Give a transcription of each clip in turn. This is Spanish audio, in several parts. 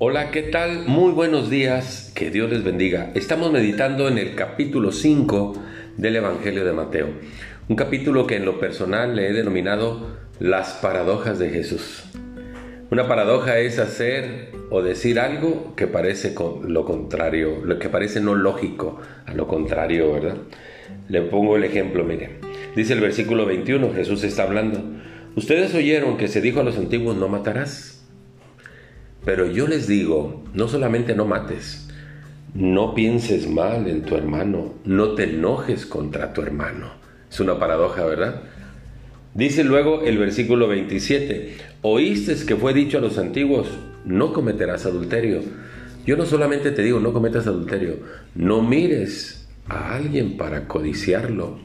Hola, ¿qué tal? Muy buenos días, que Dios les bendiga. Estamos meditando en el capítulo 5 del Evangelio de Mateo, un capítulo que en lo personal le he denominado las paradojas de Jesús. Una paradoja es hacer o decir algo que parece lo contrario, lo que parece no lógico, a lo contrario, ¿verdad? Le pongo el ejemplo, miren. Dice el versículo 21, Jesús está hablando. Ustedes oyeron que se dijo a los antiguos, no matarás. Pero yo les digo, no solamente no mates, no pienses mal en tu hermano, no te enojes contra tu hermano. Es una paradoja, ¿verdad? Dice luego el versículo 27, oíste que fue dicho a los antiguos, no cometerás adulterio. Yo no solamente te digo, no cometas adulterio, no mires a alguien para codiciarlo,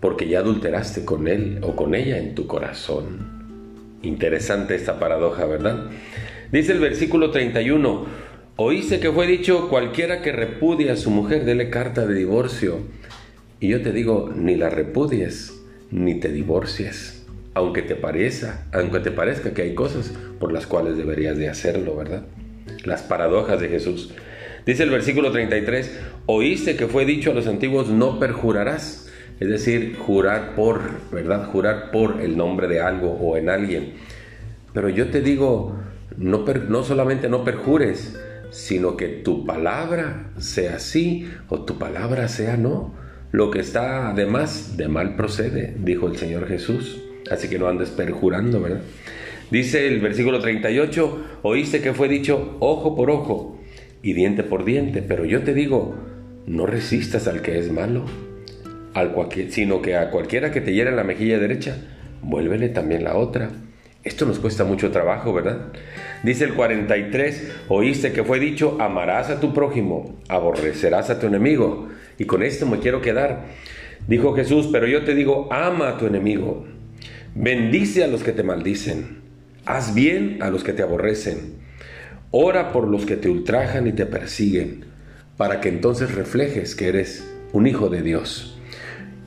porque ya adulteraste con él o con ella en tu corazón. Interesante esta paradoja, ¿verdad? Dice el versículo 31, oíste que fue dicho, cualquiera que repudie a su mujer, dele carta de divorcio. Y yo te digo, ni la repudies, ni te divorcies, aunque te parezca, aunque te parezca que hay cosas por las cuales deberías de hacerlo, ¿verdad? Las paradojas de Jesús. Dice el versículo 33, oíste que fue dicho a los antiguos, no perjurarás, es decir, jurar por, ¿verdad? Jurar por el nombre de algo o en alguien. Pero yo te digo, no, solamente no perjures, sino que tu palabra sea sí o tu palabra sea no. Lo que está además de mal procede, dijo el Señor Jesús. Así que no andes perjurando, ¿verdad? Dice el versículo 38, oíste que fue dicho ojo por ojo y diente por diente, pero yo te digo, no resistas al que es malo, al sino que a cualquiera que te hiera la mejilla derecha, vuélvele también la otra. Esto nos cuesta mucho trabajo, ¿verdad? Dice el 43, oíste que fue dicho, amarás a tu prójimo, aborrecerás a tu enemigo. Y con esto me quiero quedar. Dijo Jesús, pero yo te digo, ama a tu enemigo, bendice a los que te maldicen, haz bien a los que te aborrecen, ora por los que te ultrajan y te persiguen, para que entonces reflejes que eres un hijo de Dios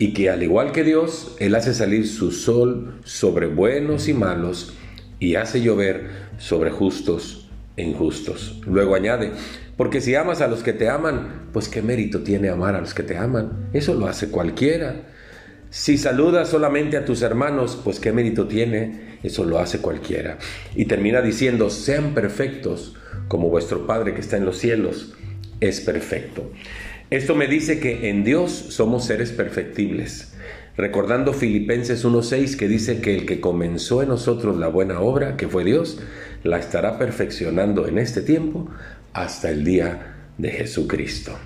y que al igual que Dios, Él hace salir su sol sobre buenos y malos y hace llover sobre justos e injustos. Luego añade, porque si amas a los que te aman, pues qué mérito tiene amar a los que te aman. Eso lo hace cualquiera. Si saludas solamente a tus hermanos, pues qué mérito tiene. Eso lo hace cualquiera. Y termina diciendo, sean perfectos como vuestro Padre que está en los cielos es perfecto. Esto me dice que en Dios somos seres perfectibles. Recordando Filipenses 1.6 que dice que el que comenzó en nosotros la buena obra, que fue Dios, la estará perfeccionando en este tiempo hasta el día de Jesucristo.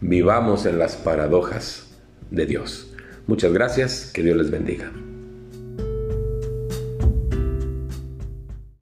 Vivamos en las paradojas de Dios. Muchas gracias, que Dios les bendiga.